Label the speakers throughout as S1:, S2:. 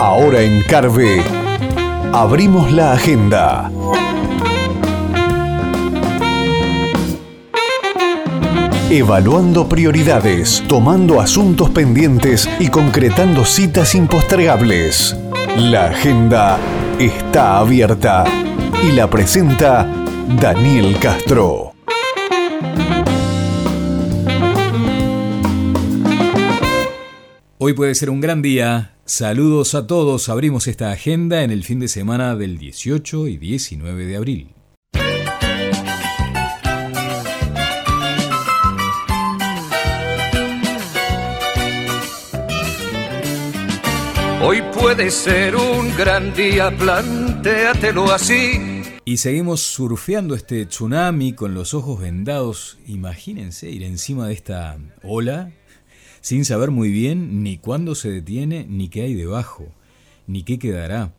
S1: Ahora en Carve, abrimos la agenda. Evaluando prioridades, tomando asuntos pendientes y concretando citas impostergables. La agenda está abierta y la presenta Daniel Castro.
S2: Hoy puede ser un gran día. Saludos a todos. Abrimos esta agenda en el fin de semana del 18 y 19 de abril.
S3: Hoy puede ser un gran día, plantéatelo así.
S2: Y seguimos surfeando este tsunami con los ojos vendados. Imagínense ir encima de esta ola sin saber muy bien ni cuándo se detiene, ni qué hay debajo, ni qué quedará.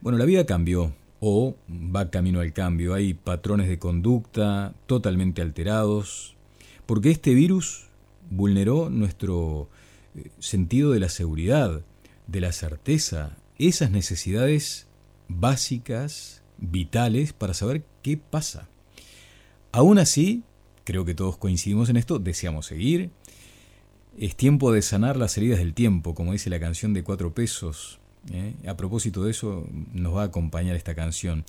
S2: Bueno, la vida cambió o va camino al cambio. Hay patrones de conducta totalmente alterados, porque este virus vulneró nuestro eh, sentido de la seguridad, de la certeza, esas necesidades básicas, vitales, para saber qué pasa. Aún así, creo que todos coincidimos en esto, deseamos seguir, es tiempo de sanar las heridas del tiempo, como dice la canción de cuatro pesos. ¿eh? A propósito de eso, nos va a acompañar esta canción.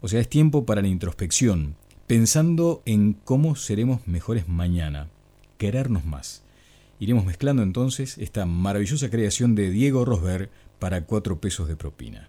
S2: O sea, es tiempo para la introspección, pensando en cómo seremos mejores mañana, querernos más. Iremos mezclando entonces esta maravillosa creación de Diego Rosberg para cuatro pesos de propina.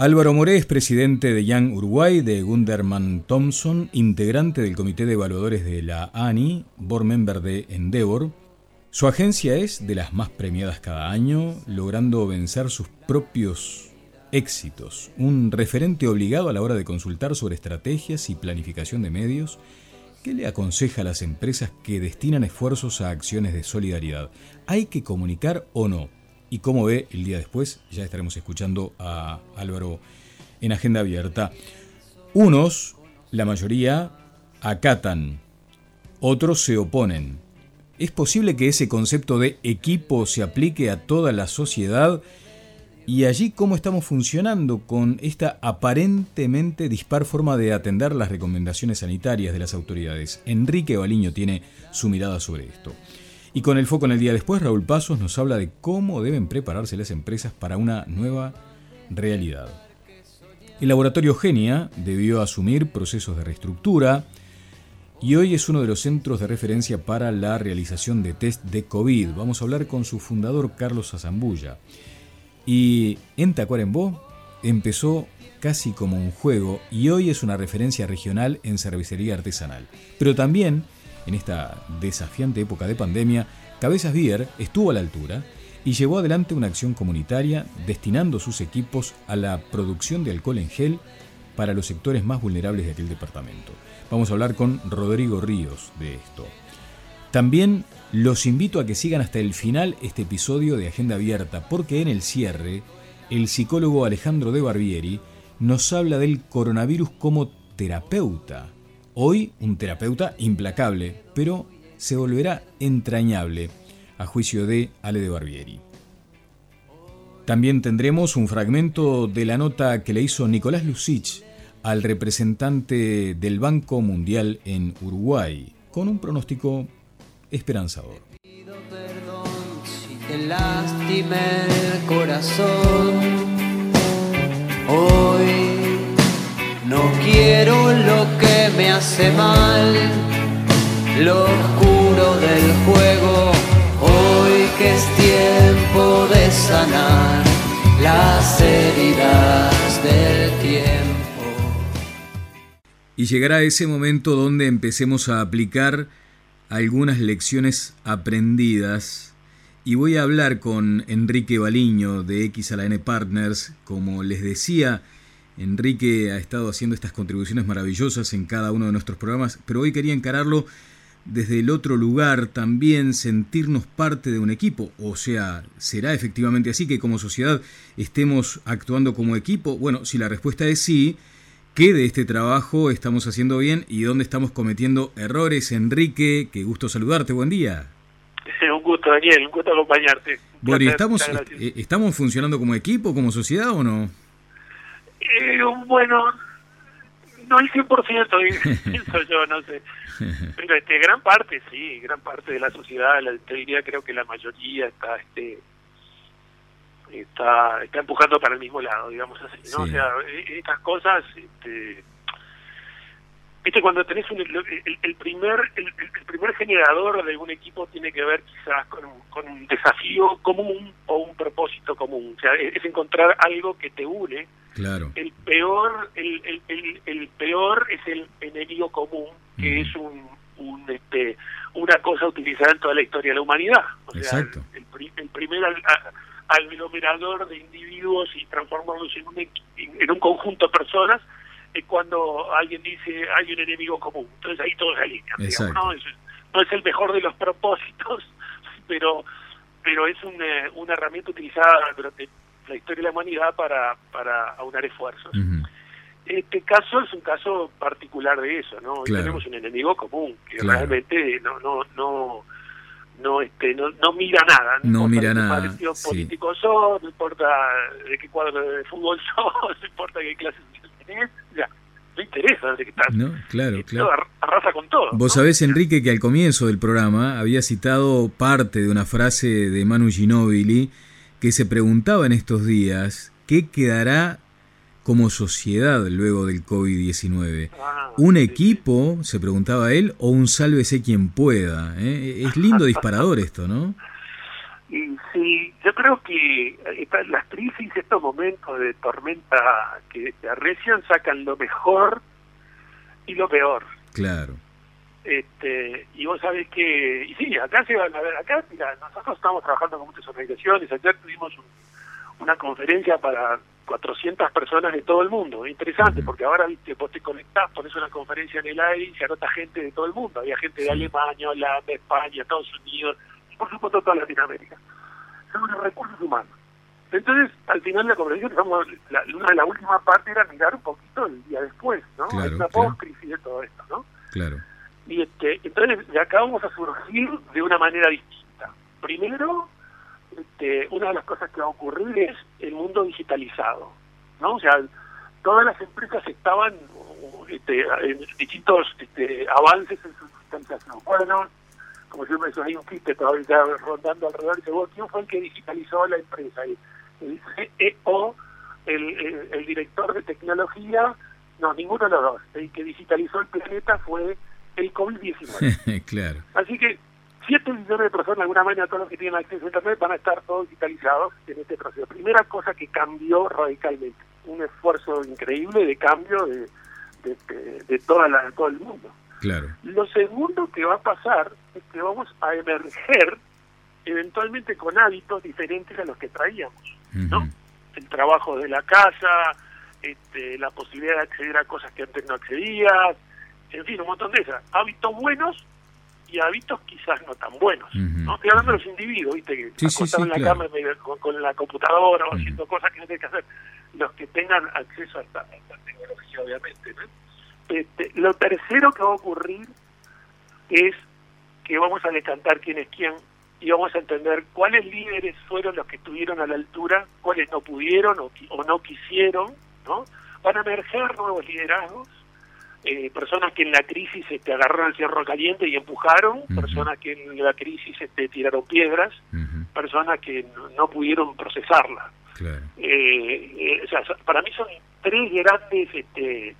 S2: Álvaro Moré es presidente de Young Uruguay, de Gunderman Thompson, integrante del comité de evaluadores de la ANI, board member de Endeavor. Su agencia es de las más premiadas cada año, logrando vencer sus propios éxitos. Un referente obligado a la hora de consultar sobre estrategias y planificación de medios que le aconseja a las empresas que destinan esfuerzos a acciones de solidaridad. ¿Hay que comunicar o no? Y cómo ve el día después. Ya estaremos escuchando a Álvaro en agenda abierta. Unos, la mayoría, acatan, otros se oponen. ¿Es posible que ese concepto de equipo se aplique a toda la sociedad? Y allí cómo estamos funcionando con esta aparentemente dispar forma de atender las recomendaciones sanitarias de las autoridades. Enrique Baliño tiene su mirada sobre esto. Y con el foco en el día después, Raúl Pasos nos habla de cómo deben prepararse las empresas para una nueva realidad. El laboratorio Genia debió asumir procesos de reestructura y hoy es uno de los centros de referencia para la realización de test de COVID. Vamos a hablar con su fundador Carlos Azambulla. Y en Tacuarembó empezó casi como un juego y hoy es una referencia regional en cervecería artesanal. Pero también en esta desafiante época de pandemia, Cabezas Beer estuvo a la altura y llevó adelante una acción comunitaria destinando sus equipos a la producción de alcohol en gel para los sectores más vulnerables de aquel departamento. Vamos a hablar con Rodrigo Ríos de esto. También los invito a que sigan hasta el final este episodio de Agenda Abierta, porque en el cierre, el psicólogo Alejandro de Barbieri nos habla del coronavirus como terapeuta Hoy un terapeuta implacable, pero se volverá entrañable, a juicio de Ale de Barbieri. También tendremos un fragmento de la nota que le hizo Nicolás Lucich al representante del Banco Mundial en Uruguay, con un pronóstico esperanzador.
S4: el corazón. Hoy no quiero lo me hace mal, lo oscuro del juego, hoy que es tiempo de sanar las heridas del tiempo.
S2: Y llegará ese momento donde empecemos a aplicar algunas lecciones aprendidas. Y voy a hablar con Enrique Baliño de X a la N Partners. Como les decía, Enrique ha estado haciendo estas contribuciones maravillosas en cada uno de nuestros programas, pero hoy quería encararlo desde el otro lugar también sentirnos parte de un equipo. O sea, ¿será efectivamente así que como sociedad estemos actuando como equipo? Bueno, si la respuesta es sí, ¿qué de este trabajo estamos haciendo bien y dónde estamos cometiendo errores? Enrique, qué gusto saludarte, buen día.
S5: Un gusto, Daniel, un gusto acompañarte.
S2: Bueno, ¿y estamos, eh, ¿estamos funcionando como equipo, como sociedad o no?
S5: Eh, bueno, no el 100%, pienso yo, no sé. Pero este, gran parte, sí, gran parte de la sociedad, la, te diría, creo que la mayoría está este está está empujando para el mismo lado, digamos así, ¿no? O sea, e, estas cosas, este, viste, cuando tenés un, el, primer el, primer generador de un equipo tiene que ver quizás con, con un desafío común o un propósito común, o sea, es encontrar algo que te une
S2: Claro.
S5: El peor, el, el, el, peor es el enemigo común, que es un, un, este, una cosa utilizada en toda la historia de la humanidad. O sea, el, el, primer aglomerador de individuos y transformarlos en un, en un conjunto de personas es cuando alguien dice hay un enemigo común. Entonces ahí todos se alinean. ¿no? Es, no es el mejor de los propósitos, pero pero es una, una herramienta utilizada durante la historia de la humanidad para, para aunar esfuerzos. Este caso es un caso particular de eso, ¿no? Hoy tenemos un enemigo común que realmente no no no no este no, no mira nada,
S2: no, mira nada.
S5: partido político no importa de qué cuadro de fútbol son, no importa qué clase tenés, ya no interesa de qué estás.
S2: No, claro, claro.
S5: Arrasa con todo.
S2: Vos sabés, Enrique, que al comienzo del programa había citado parte de una frase de Manu Ginóbili que se preguntaba en estos días qué quedará como sociedad luego del COVID-19. Ah, ¿Un equipo, se preguntaba él, o un sálvese quien pueda? ¿eh? Es lindo disparador esto, ¿no?
S5: Sí, yo creo que las crisis, estos momentos de tormenta que arrecian, sacan lo mejor y lo peor.
S2: Claro.
S5: Este, y vos sabés que, y sí, acá se van a ver, acá, mira, nosotros estamos trabajando con muchas organizaciones, ayer tuvimos una conferencia para 400 personas de todo el mundo, interesante, porque ahora viste, vos te conectás, pones una conferencia en el aire y se anota gente de todo el mundo, había gente de Alemania, Holanda, España, Estados Unidos, y por supuesto toda Latinoamérica. Son los recursos humanos. Entonces, al final de la conferencia, la, una de las últimas partes era mirar un poquito el día después, ¿no?
S2: Claro,
S5: una post-crisis de todo esto, ¿no?
S2: Claro.
S5: Y este, entonces de acá vamos a surgir de una manera distinta. Primero, este, una de las cosas que va a ocurrir es el mundo digitalizado, ¿no? O sea, todas las empresas estaban este, en distintos este, avances en su digitalización. Bueno, como siempre eso hay un chiste todavía rondando alrededor, dice, ¿quién fue el que digitalizó la empresa? El, el CEO, el, el director de tecnología, no, ninguno de los dos. El que digitalizó el planeta fue el COVID-19.
S2: claro.
S5: Así que 7 millones de personas, de alguna manera, todos los que tienen acceso a Internet, van a estar todos digitalizados en este proceso. Primera cosa que cambió radicalmente, un esfuerzo increíble de cambio de, de, toda la, todo el mundo.
S2: Claro.
S5: Lo segundo que va a pasar es que vamos a emerger eventualmente con hábitos diferentes a los que traíamos, ¿no? El trabajo de la casa, este, la posibilidad de acceder a cosas que antes no accedías, en fin, un montón de esas. Hábitos buenos y hábitos quizás no tan buenos. ¿no? Estoy hablando de los individuos, ¿viste? Que
S2: sí,
S5: en la cama con, la computadora o haciendo cosas que no tienen que hacer. Los que tengan acceso a esta, tecnología, obviamente. Este, lo tercero que va a ocurrir es que vamos a decantar quién es quién y vamos a entender cuáles líderes fueron los que estuvieron a la altura, cuáles no pudieron o, o no quisieron, ¿no? Van a emerger nuevos liderazgos eh, personas que en la crisis este, agarraron el cierro caliente y empujaron, personas que en la crisis este, tiraron piedras, personas que no, pudieron procesarla. Eh, eh, o sea, para mí son tres grandes este,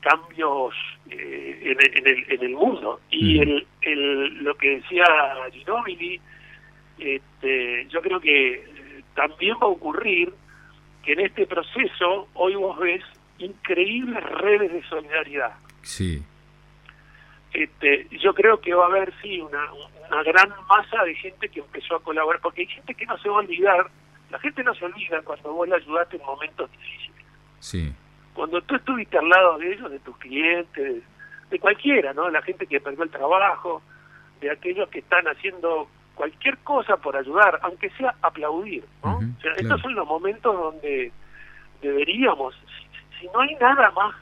S5: cambios en, el, en el mundo. Y el, el, lo que decía Ginobili, este, yo creo que también va a ocurrir que en este proceso hoy vos ves increíbles redes de solidaridad.
S2: Sí.
S5: Este, yo creo que va a haber, sí, una, una gran masa de gente que empezó a colaborar, porque hay gente que no se va a olvidar, la gente no se olvida cuando vos le ayudaste en momentos difíciles.
S2: Sí.
S5: Cuando tú estuviste al lado de ellos, de tus clientes, de cualquiera, ¿no? La gente que perdió el trabajo, de aquellos que están haciendo cualquier cosa por ayudar, aunque sea aplaudir, ¿no? o sea, estos son los momentos donde deberíamos, si, no hay nada más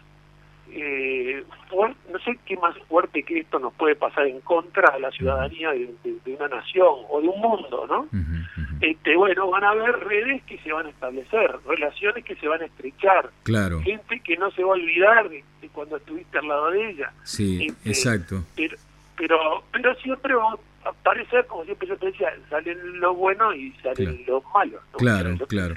S5: eh, fuerte, no sé qué más fuerte que esto nos puede pasar en contra de la ciudadanía de, una nación o de un mundo, ¿no? Este, bueno, van a haber redes que se van a establecer, relaciones que se van a estrechar,
S2: claro.
S5: gente que no se va a olvidar de, cuando estuviste al lado de ella.
S2: Sí, este, exacto.
S5: Pero, pero, pero siempre va a aparecer, como siempre yo te decía, salen los buenos y salen los malos.
S2: Claro, claro.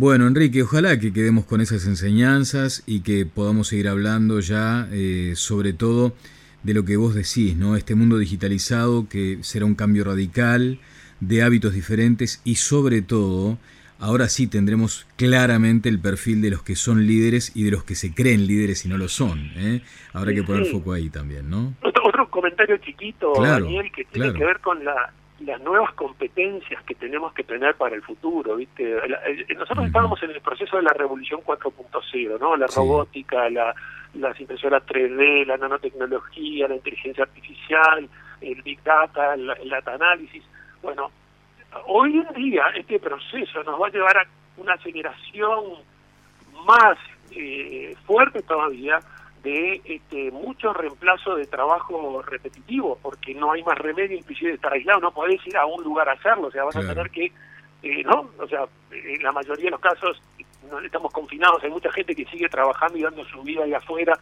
S2: Bueno, Enrique, ojalá que quedemos con esas enseñanzas y que podamos seguir hablando ya eh, sobre todo de lo que vos decís, ¿no? Este mundo digitalizado que será un cambio radical de hábitos diferentes y sobre todo ahora sí tendremos claramente el perfil de los que son líderes y de los que se creen líderes y no lo son. ¿eh? Habrá que poner foco ahí también, ¿no?
S5: Otro, otro comentario chiquito, Daniel, que tiene que ver con la, las nuevas competencias que tenemos que tener para el futuro, ¿viste? nosotros estábamos en el proceso de la revolución 4.0, ¿no? La robótica, la, las impresoras 3D, la nanotecnología, la inteligencia artificial, el big data, el, data análisis. Bueno, hoy en día este proceso nos va a llevar a una aceleración más eh, fuerte todavía de este, mucho reemplazo de trabajo repetitivo, porque no hay más remedio inclusive de estar aislado, no podés ir a un lugar a hacerlo, o sea, vas a tener que, eh, ¿no? O sea, en la mayoría de los casos no estamos confinados, hay mucha gente que sigue trabajando y dando su vida ahí afuera,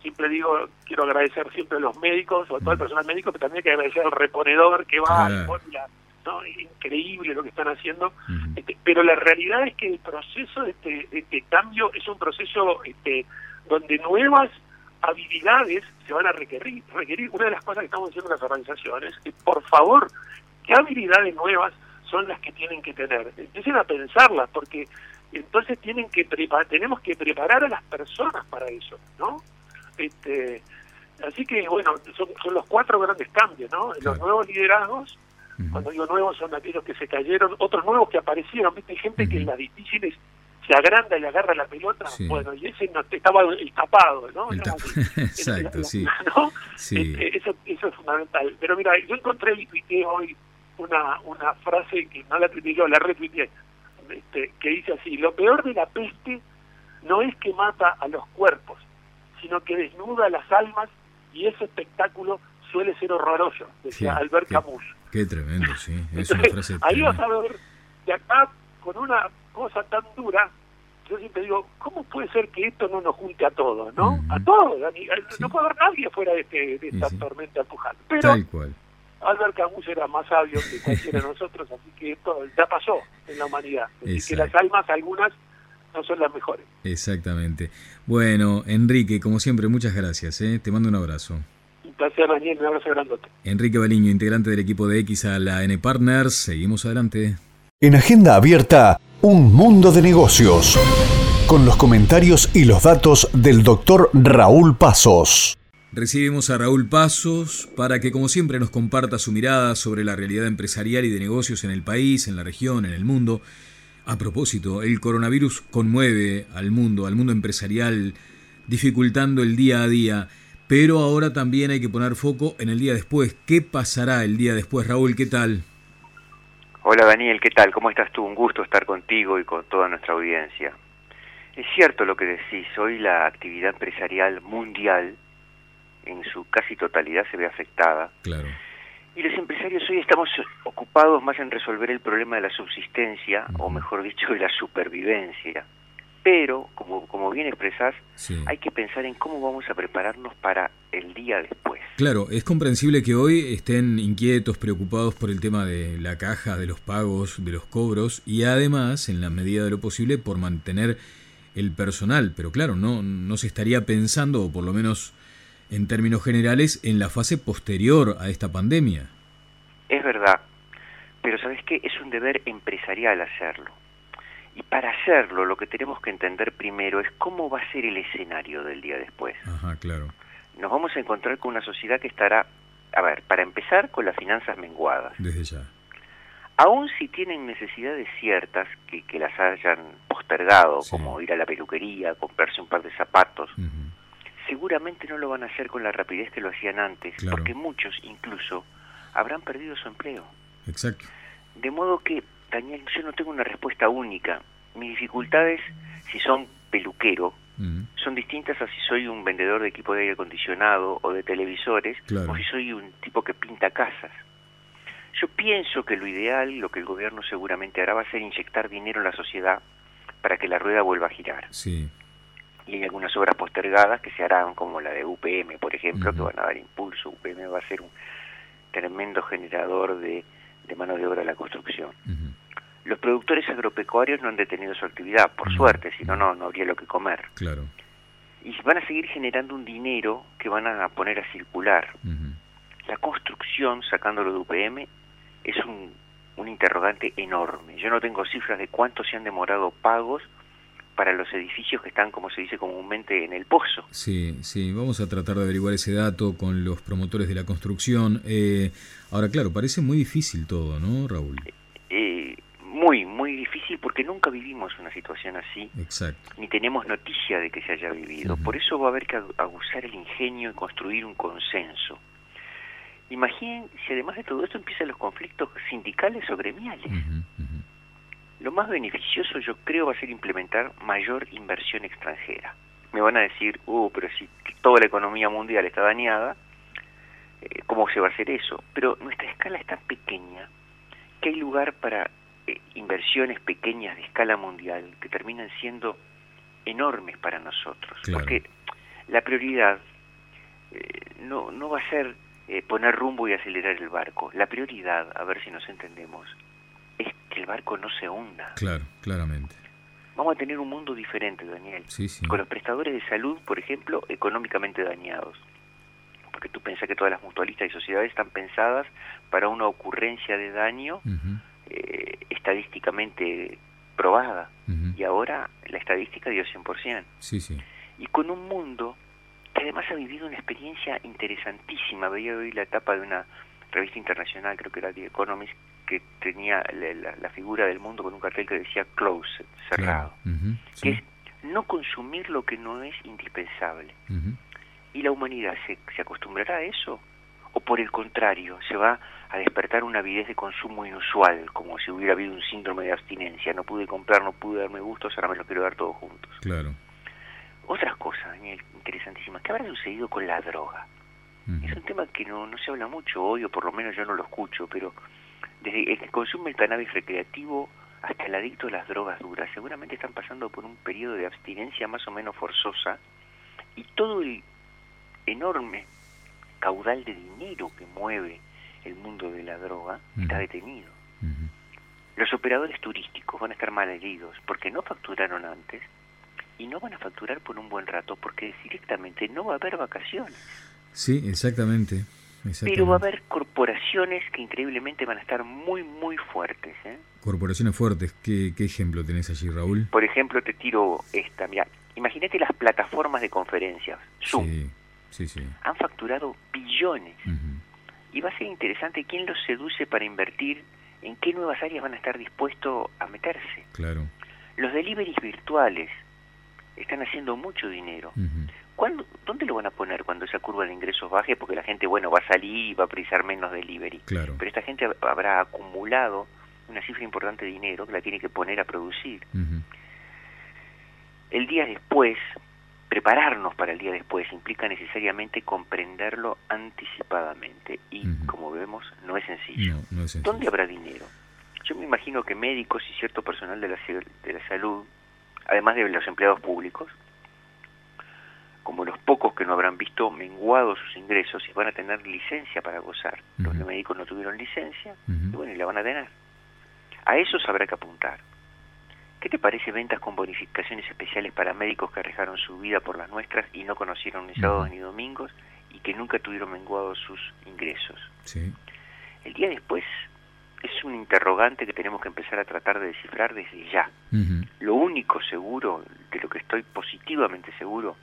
S5: siempre digo, quiero agradecer siempre a los médicos, o a todo el personal médico, pero también hay que agradecer al reponedor que va, ¿no? Es increíble lo que están haciendo, este, pero la realidad es que el proceso de este, de este cambio es un proceso este, donde nuevas habilidades se van a requerir. requerir. Una de las cosas que estamos haciendo las organizaciones es, por favor, ¿qué habilidades nuevas son las que tienen que tener? Empiecen a pensarlas, porque entonces tienen que tenemos que preparar a las personas para eso, ¿no? Este, así que, bueno, son, los cuatro grandes cambios, ¿no? Los nuevos liderazgos, cuando digo nuevos son aquellos que se cayeron, otros nuevos que aparecieron, ¿viste? Hay gente que en las difíciles se agranda y agarra la pelota, bueno, y ese no estaba el tapado, ¿no?
S2: Exacto, sí.
S5: Este, eso, eso es fundamental. Pero mira, yo encontré y hoy una, una frase que no la tuiteé yo, la retuiteé, este, que dice así, lo peor de la peste no es que mata a los cuerpos, sino que desnuda las almas y ese espectáculo suele ser horroroso, decía Albert Camus.
S2: Qué tremendo, sí. Es una frase
S5: ahí vas a ver, de acá, con una cosa tan dura, yo siempre digo, ¿cómo puede ser que esto no nos junte a todos, no? A todos, no puede haber nadie fuera de, este, de esta tormenta empujando. Pero
S2: Tal cual.
S5: Albert Camus era más sabio que cualquiera de nosotros, así que esto ya pasó en la humanidad. Así que las almas, algunas, no son las mejores.
S2: Exactamente. Bueno, Enrique, como siempre, muchas gracias. ¿eh? Te mando un abrazo.
S5: Un placer, Daniel. Un abrazo grandote.
S2: Enrique Baliño, integrante del equipo de X a la N Partners. Seguimos adelante.
S1: En Agenda Abierta, un mundo de negocios. Con los comentarios y los datos del doctor Raúl Pasos.
S2: Recibimos a Raúl Pasos para que, como siempre, nos comparta su mirada sobre la realidad empresarial y de negocios en el país, en la región, en el mundo. A propósito, el coronavirus conmueve al mundo, al mundo empresarial, dificultando el día a día. Pero ahora también hay que poner foco en el día después. ¿Qué pasará el día después, Raúl? ¿Qué tal?
S6: Hola Daniel, ¿qué tal? ¿Cómo estás tú? Un gusto estar contigo y con toda nuestra audiencia. Es cierto lo que decís, hoy la actividad empresarial mundial en su casi totalidad se ve afectada.
S2: Claro.
S6: Y los empresarios hoy estamos ocupados más en resolver el problema de la subsistencia, o mejor dicho, de la supervivencia. Pero, como, como bien expresás, hay que pensar en cómo vamos a prepararnos para el día después.
S2: Claro, es comprensible que hoy estén inquietos, preocupados por el tema de la caja, de los pagos, de los cobros y además, en la medida de lo posible, por mantener el personal. Pero claro, no, no se estaría pensando, o por lo menos en términos generales, en la fase posterior a esta pandemia.
S6: Es verdad, pero ¿sabes qué? Es un deber empresarial hacerlo Y para hacerlo, lo que tenemos que entender primero es cómo va a ser el escenario del día después.
S2: Ajá, claro.
S6: Nos vamos a encontrar con una sociedad que estará, a ver, para empezar, con las finanzas menguadas.
S2: Desde ya.
S6: Aún si tienen necesidades ciertas que, que las hayan postergado, como ir a la peluquería, comprarse un par de zapatos, seguramente no lo van a hacer con la rapidez que lo hacían antes, porque muchos incluso habrán perdido su empleo.
S2: Exacto.
S6: De modo que, Daniel, yo no tengo una respuesta única. Mis dificultades, si son peluquero, son distintas a si soy un vendedor de equipo de aire acondicionado o de televisores, o si soy un tipo que pinta casas. Yo pienso que lo ideal, lo que el gobierno seguramente hará, va a ser inyectar dinero en la sociedad para que la rueda vuelva a girar.
S2: Sí.
S6: Y hay algunas obras postergadas que se harán, como la de UPM, por ejemplo, que van a dar impulso. UPM va a ser un tremendo generador de, mano de obra de la construcción. Los productores agropecuarios no han detenido su actividad, por suerte, si no, no habría lo que comer.
S2: Claro.
S6: Y van a seguir generando un dinero que van a poner a circular. La construcción, sacándolo de UPM, es un, un interrogante enorme. Yo no tengo cifras de cuánto se han demorado pagos para los edificios que están, como se dice comúnmente, en el pozo.
S2: Sí, sí, vamos a tratar de averiguar ese dato con los promotores de la construcción. Eh, ahora, claro, parece muy difícil todo, ¿no, Raúl?
S6: Eh, muy, muy difícil porque nunca vivimos una situación así.
S2: Exacto.
S6: Ni tenemos noticia de que se haya vivido. Por eso va a haber que aguzar el ingenio y construir un consenso. Imaginen si además de todo esto empiezan los conflictos sindicales o gremiales. Lo más beneficioso yo creo va a ser implementar mayor inversión extranjera. Me van a decir, uh, pero si toda la economía mundial está dañada, eh, ¿cómo se va a hacer eso? Pero nuestra escala es tan pequeña que hay lugar para eh, inversiones pequeñas de escala mundial que terminan siendo enormes para nosotros. Porque la prioridad eh, no, no va a ser poner rumbo y acelerar el barco. La prioridad, a ver si nos entendemos, que el barco no se hunda.
S2: Claro, claramente.
S6: Vamos a tener un mundo diferente, Daniel.
S2: Sí, sí.
S6: Con los prestadores de salud, por ejemplo, económicamente dañados. Porque tú piensas que todas las mutualistas y sociedades están pensadas para una ocurrencia de daño eh, estadísticamente probada. Y ahora la estadística dio 100%.
S2: Sí, sí.
S6: Y con un mundo que además ha vivido una experiencia interesantísima. Veía hoy la etapa de una revista internacional, creo que era The Economist, que tenía la, figura del mundo con un cartel que decía closed, cerrado, que es no consumir lo que no es indispensable. ¿Y la humanidad se, se acostumbrará a eso? ¿O por el contrario, se va a despertar una avidez de consumo inusual, como si hubiera habido un síndrome de abstinencia? No pude comprar, no pude darme gustos, ahora me los quiero dar todos juntos.
S2: Claro.
S6: Otras cosas, Daniel, interesantísimas. ¿Qué habrá sucedido con la droga? Es un tema que no, no se habla mucho hoy, o por lo menos yo no lo escucho, pero desde el que consume el cannabis recreativo hasta el adicto a las drogas duras, seguramente están pasando por un periodo de abstinencia más o menos forzosa y todo el enorme caudal de dinero que mueve el mundo de la droga está detenido. Los operadores turísticos van a estar mal heridos porque no facturaron antes y no van a facturar por un buen rato porque directamente no va a haber vacaciones.
S2: Sí, exactamente.
S6: Pero va a haber corporaciones que increíblemente van a estar muy, muy fuertes. ¿eh?
S2: Corporaciones fuertes, ¿Qué, ejemplo tenés allí, Raúl?
S6: Por ejemplo, te tiro esta. Mira, imagínate las plataformas de conferencias. Zoom.
S2: Sí, sí, sí.
S6: Han facturado billones. Y va a ser interesante quién los seduce para invertir, en qué nuevas áreas van a estar dispuestos a meterse.
S2: Claro.
S6: Los deliveries virtuales están haciendo mucho dinero. ¿Dónde lo van a poner cuando esa curva de ingresos baje? Porque la gente, bueno, va a salir y va a precisar menos delivery.
S2: Claro.
S6: Pero esta gente habrá acumulado una cifra importante de dinero que la tiene que poner a producir. El día después, prepararnos para el día después implica necesariamente comprenderlo anticipadamente y, como vemos, no es sencillo.
S2: No, es sencillo.
S6: ¿Dónde habrá dinero? Yo me imagino que médicos y cierto personal de la, de la salud, además de los empleados públicos, como los pocos que no habrán visto menguados sus ingresos y van a tener licencia para gozar. Los médicos no tuvieron licencia y bueno, y la van a tener. A esos habrá que apuntar. ¿Qué te parece ventas con bonificaciones especiales para médicos que arriesgaron su vida por las nuestras y no conocieron ni sábados ni domingos y que nunca tuvieron menguados sus ingresos?
S2: Sí.
S6: El día después es un interrogante que tenemos que empezar a tratar de descifrar desde ya. Lo único seguro, de lo que estoy positivamente seguro,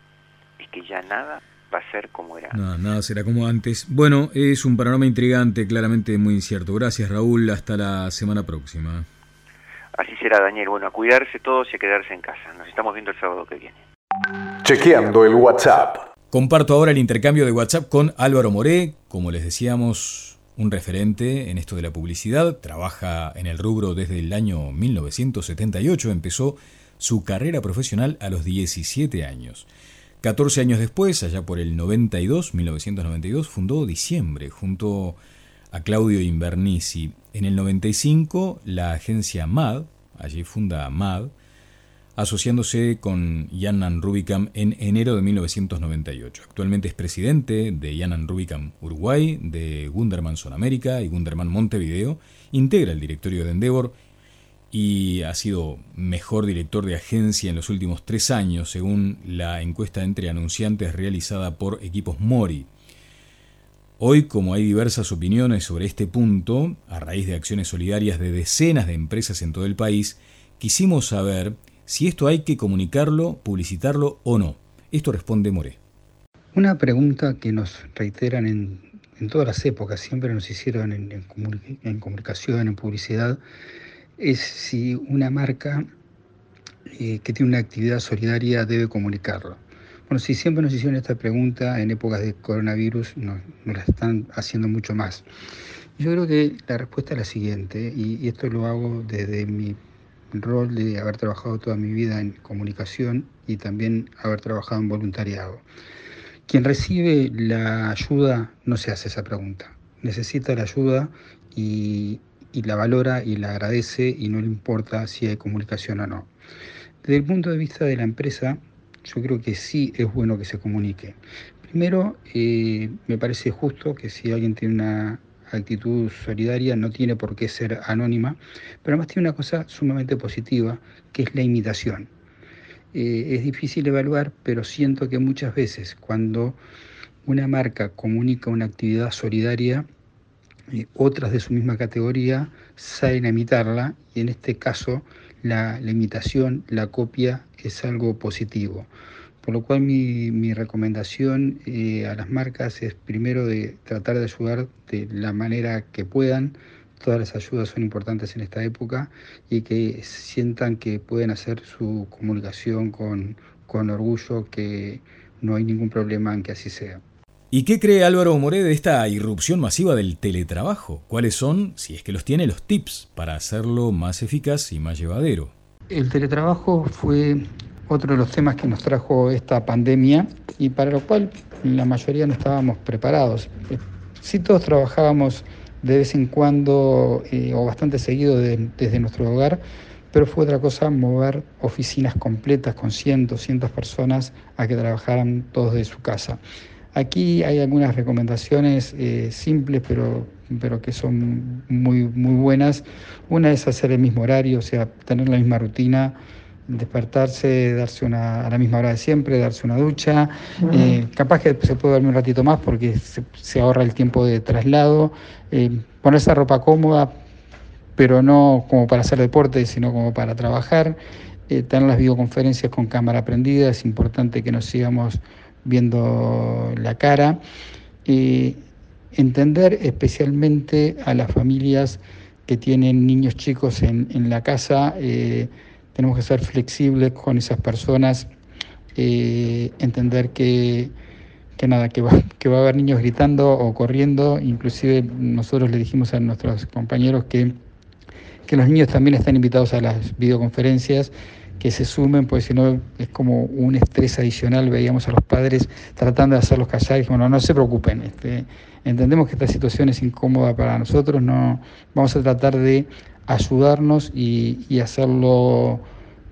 S6: es que ya nada va a ser como era.
S2: Nada, nada será como antes. Bueno, es un panorama intrigante, claramente muy incierto. Gracias Raúl, hasta la semana próxima.
S6: Así será, Daniel. Bueno, a cuidarse todos y a quedarse en casa. Nos estamos viendo el sábado que viene.
S1: Chequeando el WhatsApp.
S2: Comparto ahora el intercambio de WhatsApp con Álvaro Moré, como les decíamos, un referente en esto de la publicidad. Trabaja en el rubro desde el año 1978. Empezó su carrera profesional a los 17 años. 14 años después, allá por el 92, 1992, fundó Diciembre junto a Claudio Invernici. En el 95, la agencia MAD, allí funda MAD, asociándose con Yanan Rubicam en enero de 1998. Actualmente es presidente de Yanan Rubicam Uruguay, de Gunderman América y Gunderman Montevideo, integra el directorio de Endeavor y ha sido mejor director de agencia en los últimos tres años, según la encuesta entre anunciantes realizada por Equipos Mori. Hoy, como hay diversas opiniones sobre este punto, a raíz de acciones solidarias de decenas de empresas en todo el país, quisimos saber si esto hay que comunicarlo, publicitarlo o no. Esto responde More.
S7: Una pregunta que nos reiteran en, todas las épocas, siempre nos hicieron en comunicación, en publicidad, es si una marca eh, que tiene una actividad solidaria debe comunicarlo. Bueno, si siempre nos hicieron esta pregunta en épocas de coronavirus, nos, la están haciendo mucho más. Yo creo que la respuesta es la siguiente, y, y esto lo hago desde mi rol de haber trabajado toda mi vida en comunicación y también haber trabajado en voluntariado. Quien recibe la ayuda no se hace esa pregunta. Necesita la ayuda y, y la valora y la agradece y no le importa si hay comunicación o no. Desde el punto de vista de la empresa, yo creo que sí es bueno que se comunique. Primero, eh, me parece justo que si alguien tiene una actitud solidaria no tiene por qué ser anónima, pero además tiene una cosa sumamente positiva, que es la imitación. Eh, es difícil evaluar, pero siento que muchas veces cuando una marca comunica una actividad solidaria, otras de su misma categoría salen a imitarla y en este caso la, imitación, la copia es algo positivo. Por lo cual mi, recomendación eh, a las marcas es primero de tratar de ayudar de la manera que puedan. Todas las ayudas son importantes en esta época y que sientan que pueden hacer su comunicación con, con orgullo, que no hay ningún problema en que así sea.
S2: ¿Y qué cree Álvaro Moré de esta irrupción masiva del teletrabajo? ¿Cuáles son, si es que los tiene, los tips para hacerlo más eficaz y más llevadero?
S7: El teletrabajo fue otro de los temas que nos trajo esta pandemia y para lo cual la mayoría no estábamos preparados. Sí todos trabajábamos de vez en cuando eh, o bastante seguido desde nuestro hogar, pero fue otra cosa mover oficinas completas con cientos, cientos personas a que trabajaran todos de su casa. Aquí hay algunas recomendaciones eh, simples, pero, pero que son muy, muy buenas. Una es hacer el mismo horario, o sea, tener la misma rutina, despertarse, darse una, a la misma hora de siempre, darse una ducha. Eh, capaz que se puede dormir un ratito más porque se, ahorra el tiempo de traslado. Eh, ponerse ropa cómoda, pero no como para hacer deporte, sino como para trabajar. tener las videoconferencias con cámara prendida, es importante que nos sigamos viendo la cara. y entender especialmente a las familias que tienen niños chicos en, la casa, eh, tenemos que ser flexibles con esas personas, eh, entender que, nada, que va, que va a haber niños gritando o corriendo, inclusive nosotros le dijimos a nuestros compañeros que, que los niños también están invitados a las videoconferencias que se sumen, pues si no es como un estrés adicional, veíamos a los padres tratando de hacerlos callar y dijimos, no, no se preocupen, este, entendemos que esta situación es incómoda para nosotros, no vamos a tratar de ayudarnos y, y hacerlo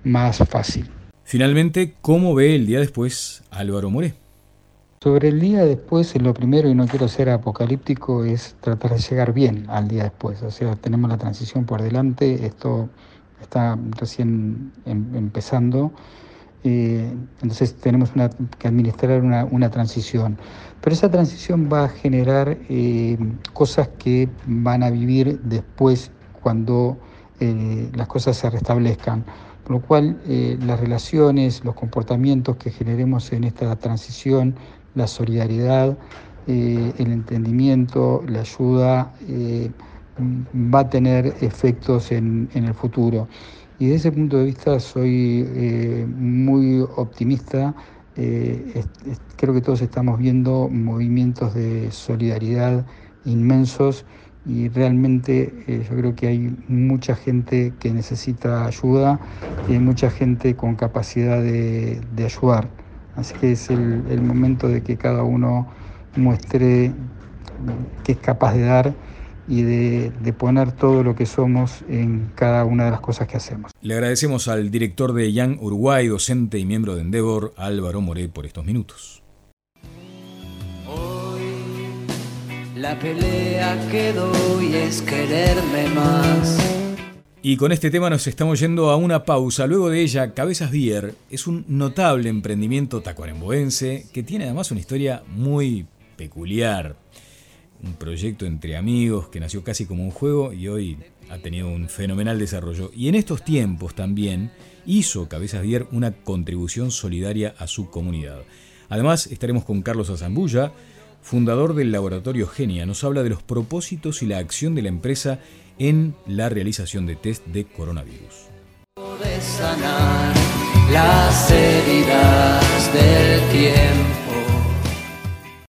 S7: más fácil.
S2: Finalmente, ¿cómo ve el día después Álvaro Moré?
S7: Sobre el día después, lo primero, y no quiero ser apocalíptico, es tratar de llegar bien al día después. O sea, tenemos la transición por delante, esto está recién em, empezando, eh, entonces tenemos que administrar una, transición. Pero esa transición va a generar eh, cosas que van a vivir después cuando eh, las cosas se restablezcan. Por lo cual las relaciones, los comportamientos que generemos en esta transición, la solidaridad, el entendimiento, la ayuda, va a tener efectos en, en, el futuro. Y desde ese punto de vista soy muy optimista eh, creo que todos estamos viendo movimientos de solidaridad inmensos y realmente eh, yo creo que hay mucha gente que necesita ayuda y hay mucha gente con capacidad de, ayudar. Así que es el, el momento de que cada uno muestre que es capaz de dar y de, poner todo lo que somos en cada una de las cosas que hacemos.
S2: Le agradecemos al director de Young Uruguay, docente y miembro de Endeavor, Álvaro Moré, por estos minutos.
S4: Hoy la pelea que doy es quererme más.
S2: Y con este tema nos estamos yendo a una pausa. Luego de ella, Cabezas Bier es un notable emprendimiento tacuaremboense que tiene además una historia muy peculiar un proyecto entre amigos que nació casi como un juego y hoy ha tenido un fenomenal desarrollo. Y en estos tiempos también hizo Cabezas Bier una contribución solidaria a su comunidad. Además, estaremos con Carlos Azambulla, fundador del laboratorio Genia. Nos habla de los propósitos y la acción de la empresa en la realización de test de coronavirus.
S4: las heridas del tiempo